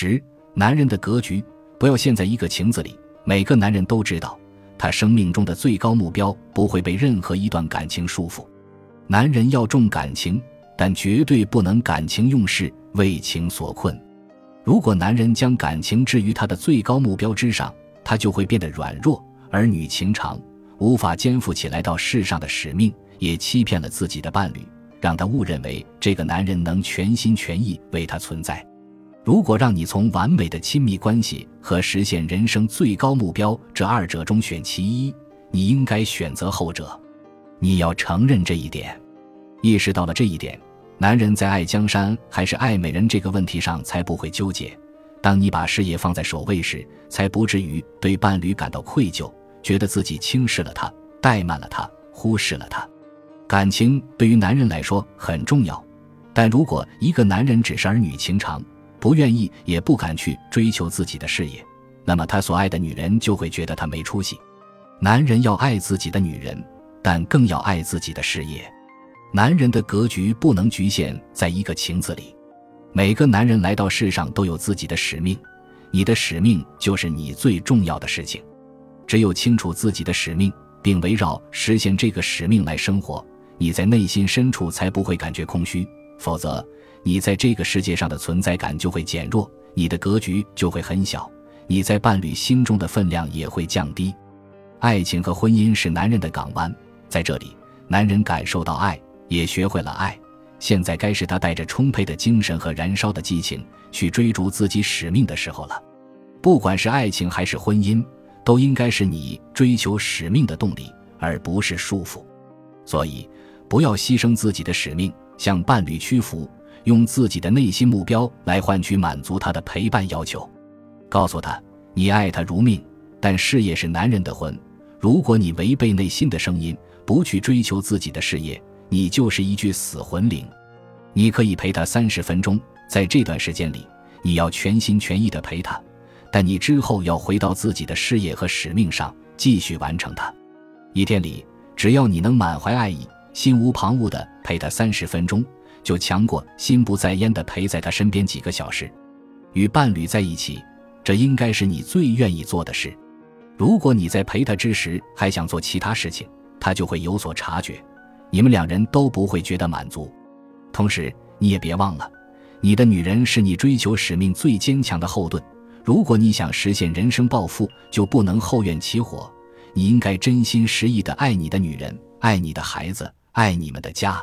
十，男人的格局不要陷在一个情子里。每个男人都知道，他生命中的最高目标不会被任何一段感情束缚。男人要重感情，但绝对不能感情用事，为情所困。如果男人将感情置于他的最高目标之上，他就会变得软弱、儿女情长，无法肩负起来到世上的使命，也欺骗了自己的伴侣，让他误认为这个男人能全心全意为他存在。如果让你从完美的亲密关系和实现人生最高目标这二者中选其一，你应该选择后者。你要承认这一点，意识到了这一点，男人在爱江山还是爱美人这个问题上才不会纠结。当你把事业放在首位时，才不至于对伴侣感到愧疚，觉得自己轻视了他、怠慢了他、忽视了他。感情对于男人来说很重要，但如果一个男人只是儿女情长，不愿意也不敢去追求自己的事业，那么他所爱的女人就会觉得他没出息。男人要爱自己的女人。但更要爱自己的事业。男人的格局不能局限在一个情字里。每个男人来到世上都有自己的使命，你的使命就是你最重要的事情。只有清楚自己的使命，并围绕实现这个使命来生活，你在内心深处才不会感觉空虚。否则，你在这个世界上的存在感就会减弱，你的格局就会很小，你在伴侣心中的分量也会降低。爱情和婚姻是男人的港湾。在这里，男人感受到爱，也学会了爱。现在该是他带着充沛的精神和燃烧的激情去追逐自己使命的时候了。不管是爱情还是婚姻，都应该是你追求使命的动力，而不是束缚。所以，不要牺牲自己的使命，向伴侣屈服，用自己的内心目标来换取满足他的陪伴要求。告诉他，你爱他如命，但事业是男人的魂。如果你违背内心的声音，不去追求自己的事业，你就是一具死魂灵。你可以陪他三十分钟，在这段时间里，你要全心全意的陪他，但你之后要回到自己的事业和使命上，继续完成它。一天里，只要你能满怀爱意、心无旁骛的陪他三十分钟，就强过心不在焉的陪在他身边几个小时。与伴侣在一起，这应该是你最愿意做的事。如果你在陪他之时还想做其他事情，他就会有所察觉，你们两人都不会觉得满足。同时，你也别忘了，你的女人是你追求使命最坚强的后盾。如果你想实现人生抱负，就不能后院起火。你应该真心实意的爱你的女人，爱你的孩子，爱你们的家。